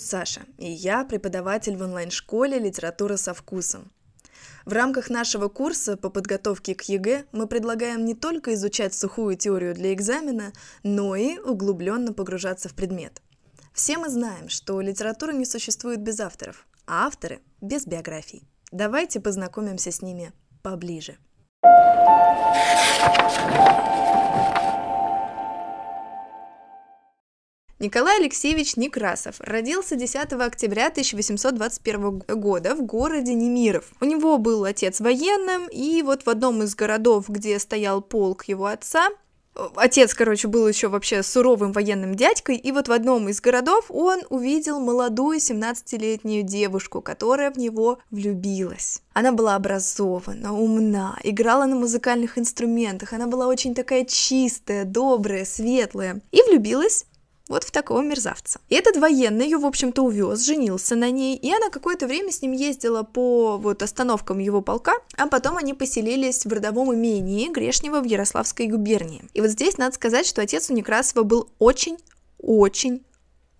Зовут Саша, и я преподаватель в онлайн-школе «Литература со вкусом». В рамках нашего курса по подготовке к ЕГЭ мы предлагаем не только изучать сухую теорию для экзамена, но и углубленно погружаться в предмет. Все мы знаем, что литература не существует без авторов, а авторы – без биографий. Давайте познакомимся с ними поближе. Николай Алексеевич Некрасов родился 10 октября 1821 года в городе Немиров. У него был отец военным, и вот в одном из городов, где стоял полк его отца, Отец, короче, был еще вообще суровым военным дядькой, и вот в одном из городов он увидел молодую 17-летнюю девушку, которая в него влюбилась. Она была образована, умна, играла на музыкальных инструментах, она была очень такая чистая, добрая, светлая, и влюбилась вот в такого мерзавца. И этот военный ее, в общем-то, увез, женился на ней, и она какое-то время с ним ездила по вот остановкам его полка, а потом они поселились в родовом имении Грешнева в Ярославской губернии. И вот здесь надо сказать, что отец у Некрасова был очень очень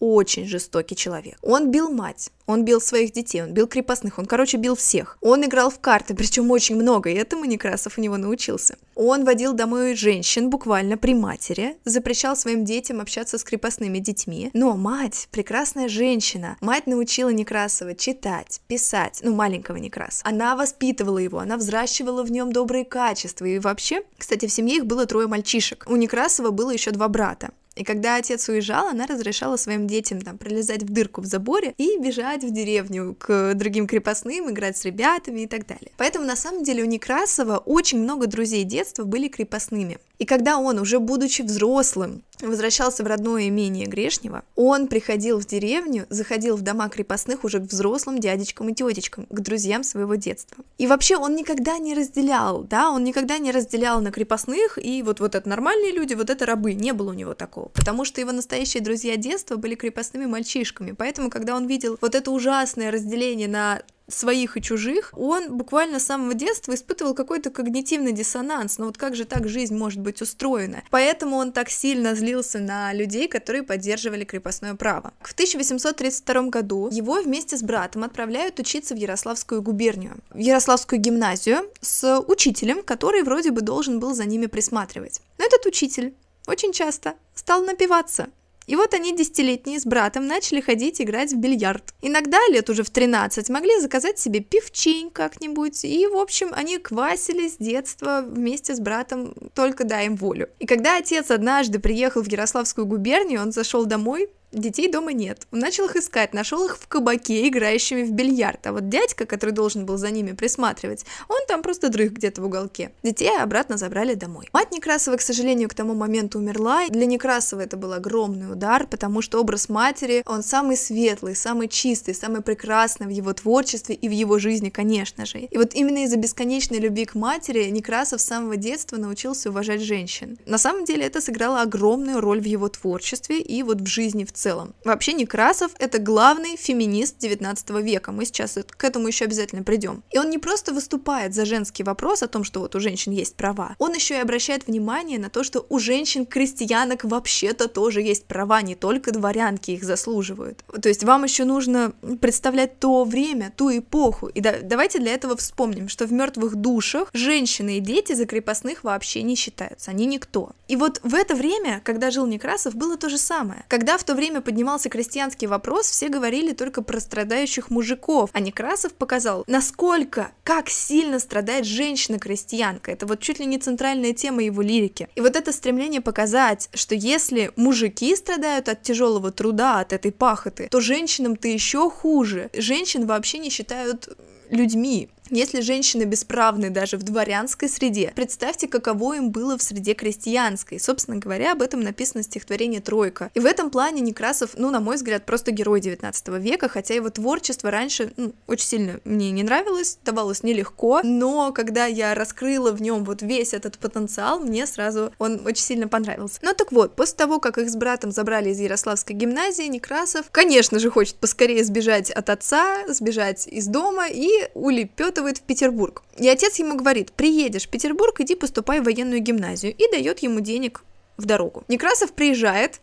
очень жестокий человек. Он бил мать, он бил своих детей, он бил крепостных, он, короче, бил всех. Он играл в карты, причем очень много, и этому Некрасов у него научился. Он водил домой женщин буквально при матери, запрещал своим детям общаться с крепостными детьми. Но мать, прекрасная женщина, мать научила Некрасова читать, писать, ну, маленького Некраса. Она воспитывала его, она взращивала в нем добрые качества. И вообще, кстати, в семье их было трое мальчишек. У Некрасова было еще два брата. И когда отец уезжал, она разрешала своим детям там пролезать в дырку в заборе и бежать в деревню к другим крепостным, играть с ребятами и так далее. Поэтому на самом деле у Некрасова очень много друзей детства были крепостными. И когда он, уже будучи взрослым, возвращался в родное имение Грешнева, он приходил в деревню, заходил в дома крепостных уже к взрослым дядечкам и тетечкам, к друзьям своего детства. И вообще он никогда не разделял, да, он никогда не разделял на крепостных, и вот, вот это нормальные люди, вот это рабы, не было у него такого. Потому что его настоящие друзья детства были крепостными мальчишками, поэтому, когда он видел вот это ужасное разделение на своих и чужих, он буквально с самого детства испытывал какой-то когнитивный диссонанс. Но вот как же так жизнь может быть устроена? Поэтому он так сильно злился на людей, которые поддерживали крепостное право. В 1832 году его вместе с братом отправляют учиться в Ярославскую губернию, в Ярославскую гимназию с учителем, который вроде бы должен был за ними присматривать. Но этот учитель очень часто стал напиваться, и вот они десятилетние с братом начали ходить играть в бильярд. Иногда, лет уже в 13, могли заказать себе пивчень как-нибудь, и, в общем, они квасили с детства вместе с братом, только дай им волю. И когда отец однажды приехал в Ярославскую губернию, он зашел домой, Детей дома нет. Он начал их искать, нашел их в кабаке, играющими в бильярд. А вот дядька, который должен был за ними присматривать, он там просто дрых где-то в уголке. Детей обратно забрали домой. Мать Некрасова, к сожалению, к тому моменту умерла. Для Некрасова это был огромный удар, потому что образ матери, он самый светлый, самый чистый, самый прекрасный в его творчестве и в его жизни, конечно же. И вот именно из-за бесконечной любви к матери Некрасов с самого детства научился уважать женщин. На самом деле это сыграло огромную роль в его творчестве и вот в жизни в целом. Вообще Некрасов — это главный феминист 19 века, мы сейчас к этому еще обязательно придем. И он не просто выступает за женский вопрос о том, что вот у женщин есть права, он еще и обращает внимание на то, что у женщин-крестьянок вообще-то тоже есть права, не только дворянки их заслуживают. То есть вам еще нужно представлять то время, ту эпоху. И да, давайте для этого вспомним, что в мертвых душах женщины и дети за крепостных вообще не считаются, они никто. И вот в это время, когда жил Некрасов, было то же самое. Когда в то время время поднимался крестьянский вопрос, все говорили только про страдающих мужиков, а Некрасов показал, насколько, как сильно страдает женщина-крестьянка. Это вот чуть ли не центральная тема его лирики. И вот это стремление показать, что если мужики страдают от тяжелого труда, от этой пахоты, то женщинам-то еще хуже. Женщин вообще не считают людьми. Если женщины бесправны даже в дворянской среде, представьте, каково им было в среде крестьянской. Собственно говоря, об этом написано стихотворение «Тройка». И в этом плане Некрасов, ну, на мой взгляд, просто герой 19 века, хотя его творчество раньше ну, очень сильно мне не нравилось, давалось нелегко, но когда я раскрыла в нем вот весь этот потенциал, мне сразу он очень сильно понравился. Ну так вот, после того, как их с братом забрали из Ярославской гимназии, Некрасов, конечно же, хочет поскорее сбежать от отца, сбежать из дома и улепетывать улепетывает в Петербург. И отец ему говорит, приедешь в Петербург, иди поступай в военную гимназию, и дает ему денег в дорогу. Некрасов приезжает,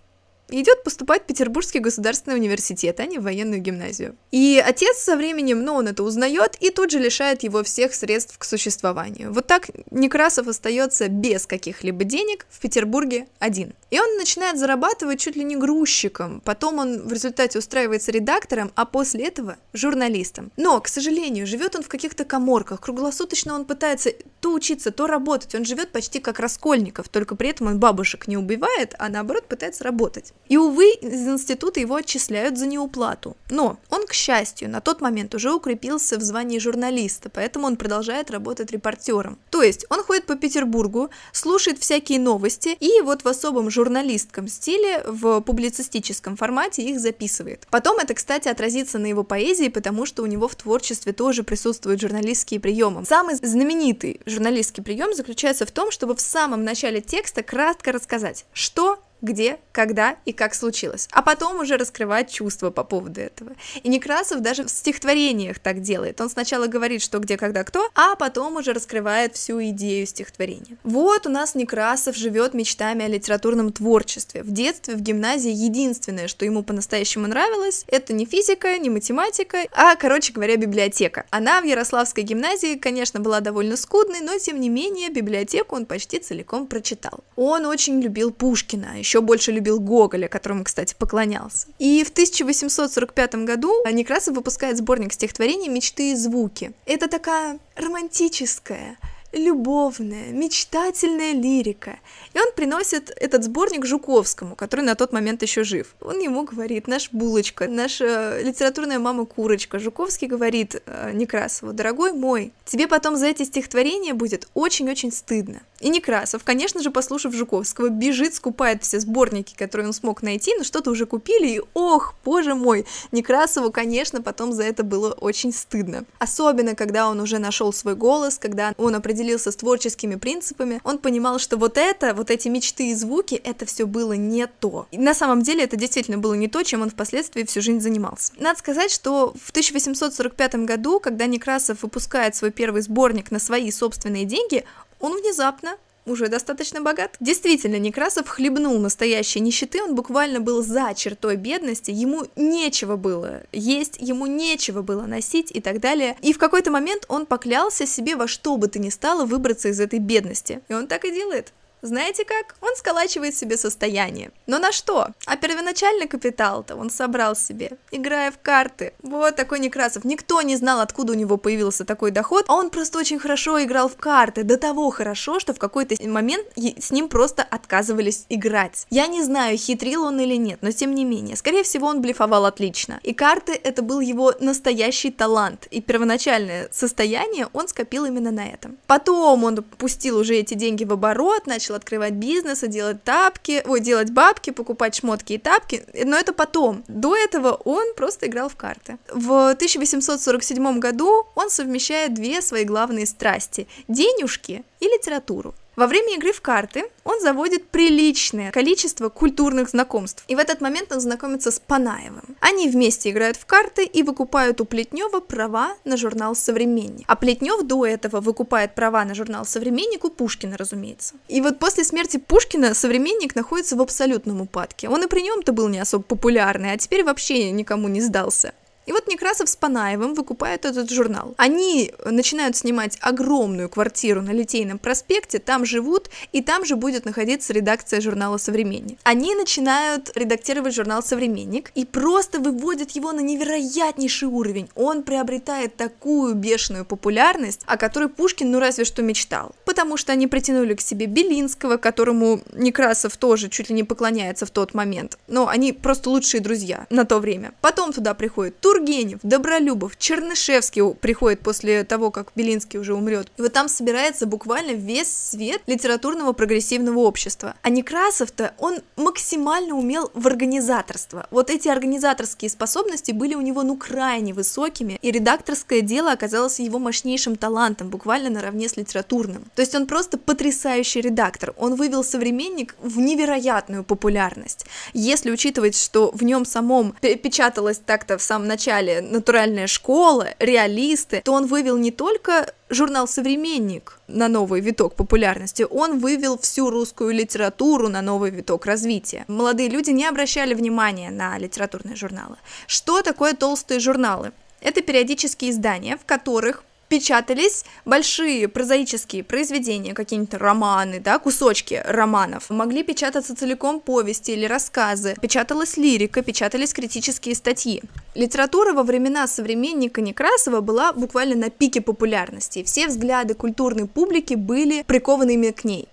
идет поступать в Петербургский государственный университет, а не в военную гимназию. И отец со временем, ну, он это узнает и тут же лишает его всех средств к существованию. Вот так Некрасов остается без каких-либо денег в Петербурге один. И он начинает зарабатывать чуть ли не грузчиком, потом он в результате устраивается редактором, а после этого журналистом. Но, к сожалению, живет он в каких-то коморках, круглосуточно он пытается то учиться, то работать, он живет почти как Раскольников, только при этом он бабушек не убивает, а наоборот пытается работать. И, увы, из института его отчисляют за неуплату. Но он, к счастью, на тот момент уже укрепился в звании журналиста, поэтому он продолжает работать репортером. То есть он ходит по Петербургу, слушает всякие новости и вот в особом журналистском стиле, в публицистическом формате их записывает. Потом это, кстати, отразится на его поэзии, потому что у него в творчестве тоже присутствуют журналистские приемы. Самый знаменитый журналистский прием заключается в том, чтобы в самом начале текста кратко рассказать, что где, когда и как случилось, а потом уже раскрывать чувства по поводу этого. И Некрасов даже в стихотворениях так делает. Он сначала говорит, что где, когда, кто, а потом уже раскрывает всю идею стихотворения. Вот у нас Некрасов живет мечтами о литературном творчестве. В детстве, в гимназии единственное, что ему по-настоящему нравилось, это не физика, не математика, а, короче говоря, библиотека. Она в Ярославской гимназии, конечно, была довольно скудной, но тем не менее библиотеку он почти целиком прочитал. Он очень любил Пушкина, еще больше любил Гоголя, которому, кстати, поклонялся. И в 1845 году Некрасов выпускает сборник стихотворений «Мечты и звуки». Это такая романтическая, любовная, мечтательная лирика. И он приносит этот сборник Жуковскому, который на тот момент еще жив. Он ему говорит, наш Булочка, наша литературная мама Курочка. Жуковский говорит э, Некрасову, дорогой мой, тебе потом за эти стихотворения будет очень-очень стыдно. И Некрасов, конечно же, послушав Жуковского, бежит, скупает все сборники, которые он смог найти, но что-то уже купили, и ох, боже мой, Некрасову, конечно, потом за это было очень стыдно. Особенно, когда он уже нашел свой голос, когда он определился с творческими принципами, он понимал, что вот это, вот эти мечты и звуки, это все было не то. И на самом деле это действительно было не то, чем он впоследствии всю жизнь занимался. Надо сказать, что в 1845 году, когда Некрасов выпускает свой первый сборник на свои собственные деньги, он внезапно уже достаточно богат. Действительно, Некрасов хлебнул настоящей нищеты, он буквально был за чертой бедности, ему нечего было есть, ему нечего было носить и так далее. И в какой-то момент он поклялся себе во что бы то ни стало выбраться из этой бедности. И он так и делает. Знаете как? Он сколачивает себе состояние. Но на что? А первоначальный капитал-то он собрал себе, играя в карты. Вот такой Некрасов. Никто не знал, откуда у него появился такой доход, а он просто очень хорошо играл в карты. До того хорошо, что в какой-то момент с ним просто отказывались играть. Я не знаю, хитрил он или нет, но тем не менее. Скорее всего, он блефовал отлично. И карты это был его настоящий талант. И первоначальное состояние он скопил именно на этом. Потом он пустил уже эти деньги в оборот, начал начал открывать бизнес, делать тапки, ой, делать бабки, покупать шмотки и тапки, но это потом. До этого он просто играл в карты. В 1847 году он совмещает две свои главные страсти – денежки и литературу. Во время игры в карты он заводит приличное количество культурных знакомств. И в этот момент он знакомится с Панаевым. Они вместе играют в карты и выкупают у Плетнева права на журнал «Современник». А Плетнев до этого выкупает права на журнал «Современник» у Пушкина, разумеется. И вот после смерти Пушкина «Современник» находится в абсолютном упадке. Он и при нем-то был не особо популярный, а теперь вообще никому не сдался. И вот Некрасов с Панаевым выкупают этот журнал. Они начинают снимать огромную квартиру на Литейном проспекте, там живут, и там же будет находиться редакция журнала «Современник». Они начинают редактировать журнал «Современник» и просто выводят его на невероятнейший уровень. Он приобретает такую бешеную популярность, о которой Пушкин ну разве что мечтал. Потому что они притянули к себе Белинского, которому Некрасов тоже чуть ли не поклоняется в тот момент. Но они просто лучшие друзья на то время. Потом туда приходит Тур Тургенев, Добролюбов, Чернышевский приходит после того, как Белинский уже умрет. И вот там собирается буквально весь свет литературного прогрессивного общества. А Некрасов-то, он максимально умел в организаторство. Вот эти организаторские способности были у него, ну, крайне высокими, и редакторское дело оказалось его мощнейшим талантом, буквально наравне с литературным. То есть он просто потрясающий редактор. Он вывел «Современник» в невероятную популярность. Если учитывать, что в нем самом печаталось так-то в самом начале начале «Натуральная школа», «Реалисты», то он вывел не только журнал «Современник» на новый виток популярности, он вывел всю русскую литературу на новый виток развития. Молодые люди не обращали внимания на литературные журналы. Что такое толстые журналы? Это периодические издания, в которых печатались большие прозаические произведения, какие-нибудь романы, да, кусочки романов. Могли печататься целиком повести или рассказы. Печаталась лирика, печатались критические статьи. Литература во времена современника Некрасова была буквально на пике популярности. Все взгляды культурной публики были прикованы именно к ней.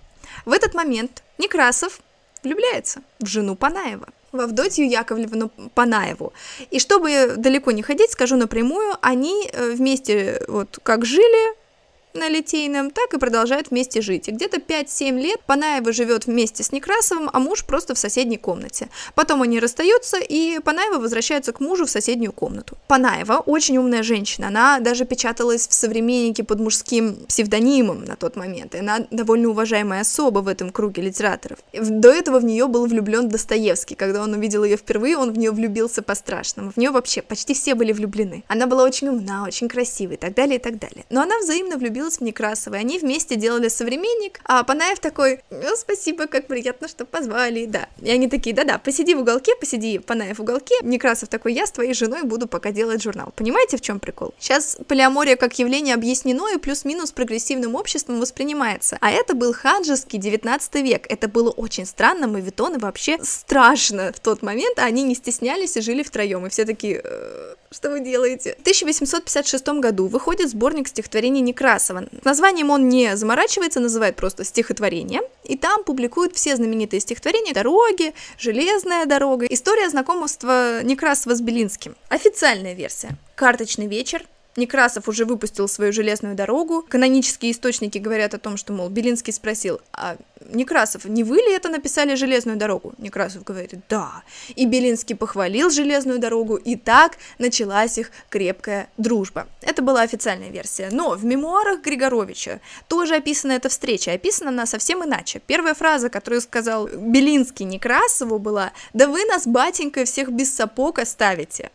В этот момент Некрасов влюбляется в жену Панаева в Авдотью Яковлевну Панаеву. И чтобы далеко не ходить, скажу напрямую, они э, вместе вот как жили, на Литейном, так и продолжают вместе жить. И где-то 5-7 лет Панаева живет вместе с Некрасовым, а муж просто в соседней комнате. Потом они расстаются, и Панаева возвращается к мужу в соседнюю комнату. Панаева очень умная женщина, она даже печаталась в «Современнике» под мужским псевдонимом на тот момент, и она довольно уважаемая особа в этом круге литераторов. До этого в нее был влюблен Достоевский, когда он увидел ее впервые, он в нее влюбился по-страшному. В нее вообще почти все были влюблены. Она была очень умна, очень красивой и так далее, и так далее. Но она взаимно влюбилась влюбилась в Некрасова, они вместе делали «Современник», а Панаев такой, ну, спасибо, как приятно, что позвали, да. И они такие, да-да, посиди в уголке, посиди, Панаев в уголке, Некрасов такой, я с твоей женой буду пока делать журнал. Понимаете, в чем прикол? Сейчас полиамория как явление объяснено и плюс-минус прогрессивным обществом воспринимается. А это был хаджиский 19 век. Это было очень странно, мавитоны вообще страшно в тот момент, а они не стеснялись и жили втроем. И все такие, «Э, что вы делаете? В 1856 году выходит сборник стихотворений Некрасова. Названием он не заморачивается, называет просто стихотворение. И там публикуют все знаменитые стихотворения «Дороги», «Железная дорога», «История знакомства Некрасова с Белинским». Официальная версия. «Карточный вечер», Некрасов уже выпустил свою железную дорогу. Канонические источники говорят о том, что, мол, Белинский спросил, а Некрасов, не вы ли это написали железную дорогу? Некрасов говорит, да. И Белинский похвалил железную дорогу, и так началась их крепкая дружба. Это была официальная версия. Но в мемуарах Григоровича тоже описана эта встреча. Описана она совсем иначе. Первая фраза, которую сказал Белинский Некрасову, была «Да вы нас, батенька, всех без сапог оставите».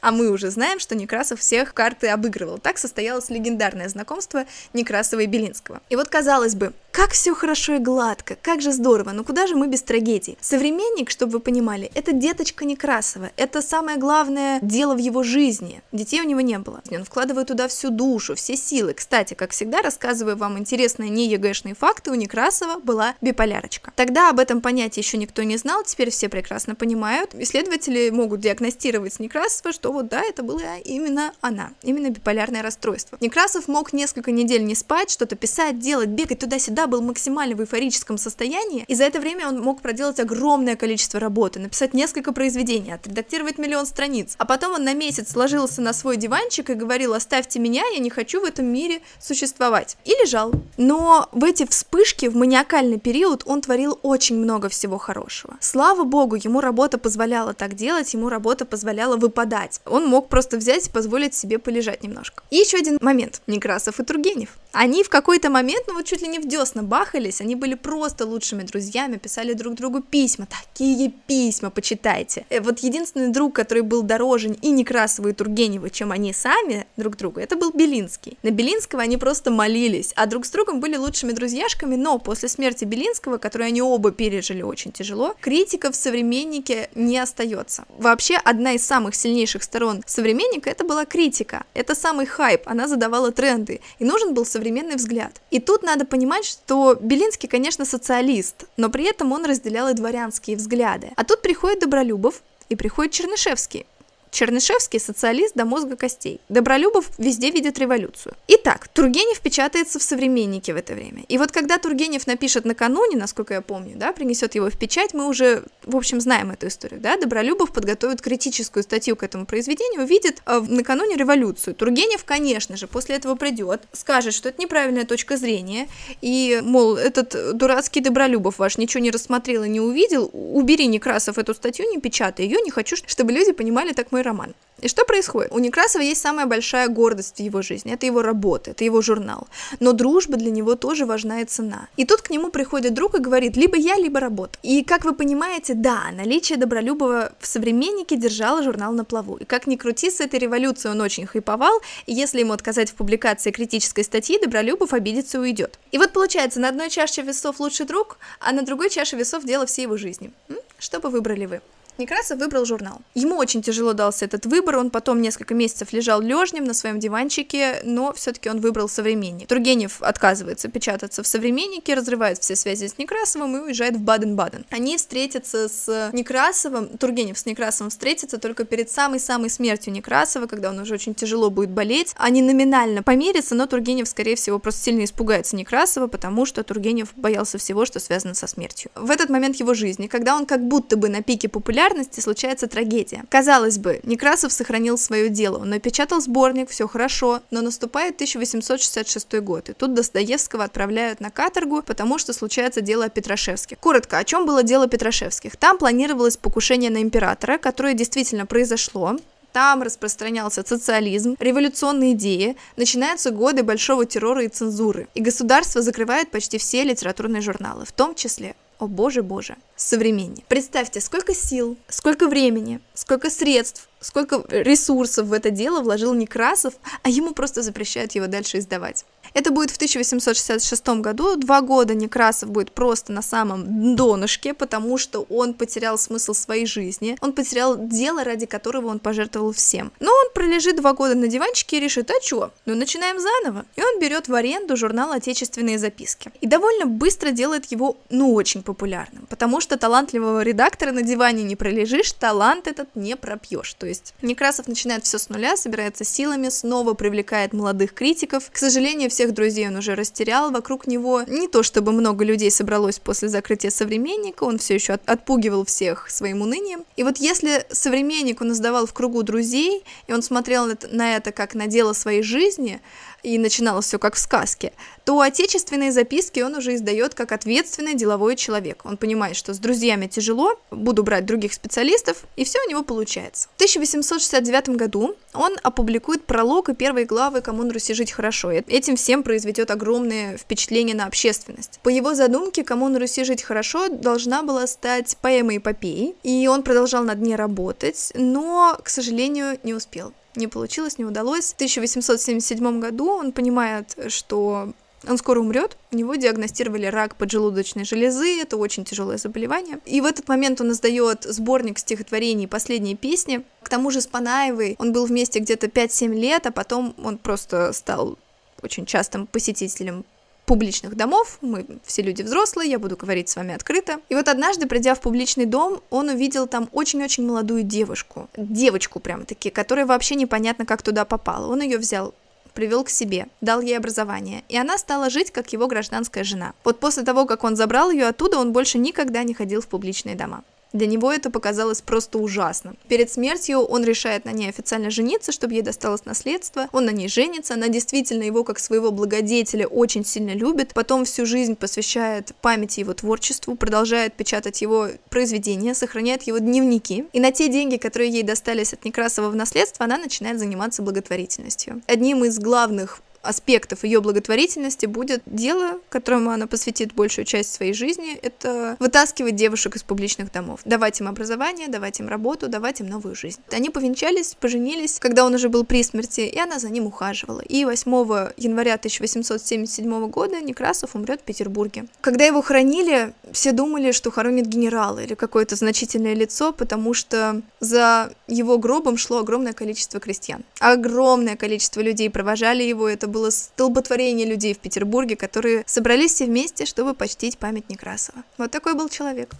А мы уже знаем, что Некрасов всех карты обыгрывал. Так состоялось легендарное знакомство Некрасова и Белинского. И вот казалось бы, как все хорошо и гладко, как же здорово, но куда же мы без трагедий? Современник, чтобы вы понимали, это деточка Некрасова, это самое главное дело в его жизни. Детей у него не было. Он вкладывает туда всю душу, все силы. Кстати, как всегда, рассказываю вам интересные не ЕГЭшные факты, у Некрасова была биполярочка. Тогда об этом понятии еще никто не знал, теперь все прекрасно понимают. Исследователи могут диагностировать Некрасова, что вот да, это была именно она, именно биполярное расстройство. Некрасов мог несколько недель не спать, что-то писать, делать, бегать туда-сюда, был максимально в эйфорическом состоянии, и за это время он мог проделать огромное количество работы, написать несколько произведений, отредактировать миллион страниц. А потом он на месяц ложился на свой диванчик и говорил, оставьте меня, я не хочу в этом мире существовать. И лежал. Но в эти вспышки, в маниакальный период, он творил очень много всего хорошего. Слава богу, ему работа позволяла так делать, ему работа позволяла выпадать. Он мог просто взять и позволить себе полежать немножко. И еще один момент. Некрасов и Тургенев. Они в какой-то момент, ну вот чуть ли не в десна бахались, они были просто лучшими друзьями, писали друг другу письма, такие письма, почитайте. Э, вот единственный друг, который был дороже и Некрасова, и Тургенева, чем они сами друг другу, это был Белинский. На Белинского они просто молились, а друг с другом были лучшими друзьяшками, но после смерти Белинского, которую они оба пережили очень тяжело, критика в современнике не остается. Вообще, одна из самых сильнейших сторон современника это была критика, это самый хайп, она задавала тренды, и нужен был современный взгляд. И тут надо понимать, что Белинский, конечно, социалист, но при этом он разделял и дворянские взгляды. А тут приходит Добролюбов и приходит Чернышевский. Чернышевский социалист до мозга костей. Добролюбов везде видит революцию. Итак, Тургенев печатается в «Современнике» в это время. И вот когда Тургенев напишет накануне, насколько я помню, да, принесет его в печать, мы уже, в общем, знаем эту историю, да, Добролюбов подготовит критическую статью к этому произведению, увидит э, накануне революцию. Тургенев, конечно же, после этого придет, скажет, что это неправильная точка зрения, и, мол, этот дурацкий Добролюбов ваш ничего не рассмотрел и не увидел, убери Некрасов эту статью, не печатай ее, не хочу, чтобы люди понимали так мою мой роман. И что происходит? У Некрасова есть самая большая гордость в его жизни. Это его работа, это его журнал. Но дружба для него тоже важна и цена. И тут к нему приходит друг и говорит, либо я, либо работа. И как вы понимаете, да, наличие Добролюбова в «Современнике» держало журнал на плаву. И как ни крути, с этой революцией он очень хайповал, и если ему отказать в публикации критической статьи, Добролюбов обидится и уйдет. И вот получается, на одной чаше весов лучший друг, а на другой чаше весов дело всей его жизни. Что бы выбрали вы? Некрасов выбрал журнал. Ему очень тяжело дался этот выбор, он потом несколько месяцев лежал лежнем на своем диванчике, но все-таки он выбрал современник. Тургенев отказывается печататься в современнике, разрывает все связи с Некрасовым и уезжает в Баден-Баден. Они встретятся с Некрасовым, Тургенев с Некрасовым встретится только перед самой-самой смертью Некрасова, когда он уже очень тяжело будет болеть. Они номинально помирятся, но Тургенев, скорее всего, просто сильно испугается Некрасова, потому что Тургенев боялся всего, что связано со смертью. В этот момент его жизни, когда он как будто бы на пике популярности, популярности случается трагедия. Казалось бы, Некрасов сохранил свое дело, он напечатал сборник, все хорошо, но наступает 1866 год, и тут Достоевского отправляют на каторгу, потому что случается дело о Петрашевске. Коротко, о чем было дело Петрашевских? Там планировалось покушение на императора, которое действительно произошло, там распространялся социализм, революционные идеи, начинаются годы большого террора и цензуры, и государство закрывает почти все литературные журналы, в том числе о боже боже, современник. Представьте, сколько сил, сколько времени, сколько средств, сколько ресурсов в это дело вложил Некрасов, а ему просто запрещают его дальше издавать. Это будет в 1866 году. Два года Некрасов будет просто на самом донышке, потому что он потерял смысл своей жизни. Он потерял дело, ради которого он пожертвовал всем. Но он пролежит два года на диванчике и решит, а чё, ну начинаем заново. И он берет в аренду журнал «Отечественные записки». И довольно быстро делает его, ну, очень популярным, потому что талантливого редактора на диване не пролежишь, талант этот не пропьешь. То есть Некрасов начинает все с нуля, собирается силами, снова привлекает молодых критиков. К сожалению, всех друзей он уже растерял, вокруг него не то чтобы много людей собралось после закрытия современника, он все еще от, отпугивал всех своим унынием. И вот если современник он издавал в кругу друзей, и он смотрел на это как на дело своей жизни, и начиналось все как в сказке, то отечественные записки он уже издает как ответственный деловой человек. Он понимает, что с друзьями тяжело, буду брать других специалистов, и все у него получается. В 1869 году он опубликует пролог и первые главы «Кому на Руси жить хорошо». И этим всем произведет огромное впечатление на общественность. По его задумке, «Кому на Руси жить хорошо» должна была стать поэмой-эпопеей, и он продолжал над ней работать, но, к сожалению, не успел не получилось, не удалось. В 1877 году он понимает, что он скоро умрет, у него диагностировали рак поджелудочной железы, это очень тяжелое заболевание. И в этот момент он издает сборник стихотворений «Последние песни». К тому же с Панаевой он был вместе где-то 5-7 лет, а потом он просто стал очень частым посетителем публичных домов, мы все люди взрослые, я буду говорить с вами открыто. И вот однажды, придя в публичный дом, он увидел там очень-очень молодую девушку, девочку прям таки, которая вообще непонятно как туда попала. Он ее взял привел к себе, дал ей образование, и она стала жить как его гражданская жена. Вот после того, как он забрал ее оттуда, он больше никогда не ходил в публичные дома. Для него это показалось просто ужасно. Перед смертью он решает на ней официально жениться, чтобы ей досталось наследство. Он на ней женится, она действительно его как своего благодетеля очень сильно любит. Потом всю жизнь посвящает памяти его творчеству, продолжает печатать его произведения, сохраняет его дневники. И на те деньги, которые ей достались от Некрасова в наследство, она начинает заниматься благотворительностью. Одним из главных аспектов ее благотворительности будет дело, которому она посвятит большую часть своей жизни, это вытаскивать девушек из публичных домов, давать им образование, давать им работу, давать им новую жизнь. Они повенчались, поженились, когда он уже был при смерти, и она за ним ухаживала. И 8 января 1877 года Некрасов умрет в Петербурге. Когда его хоронили, все думали, что хоронит генерала или какое-то значительное лицо, потому что за его гробом шло огромное количество крестьян. Огромное количество людей провожали его, это было столботворение людей в Петербурге, которые собрались все вместе, чтобы почтить память Некрасова. Вот такой был человек.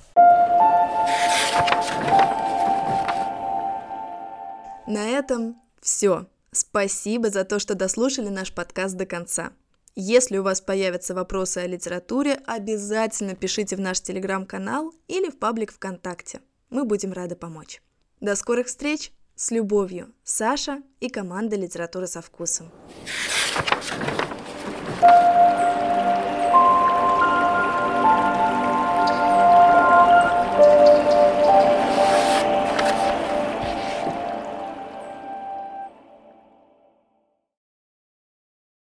На этом все. Спасибо за то, что дослушали наш подкаст до конца. Если у вас появятся вопросы о литературе, обязательно пишите в наш телеграм-канал или в паблик ВКонтакте. Мы будем рады помочь. До скорых встреч! С любовью, Саша и команда «Литература со вкусом». thank you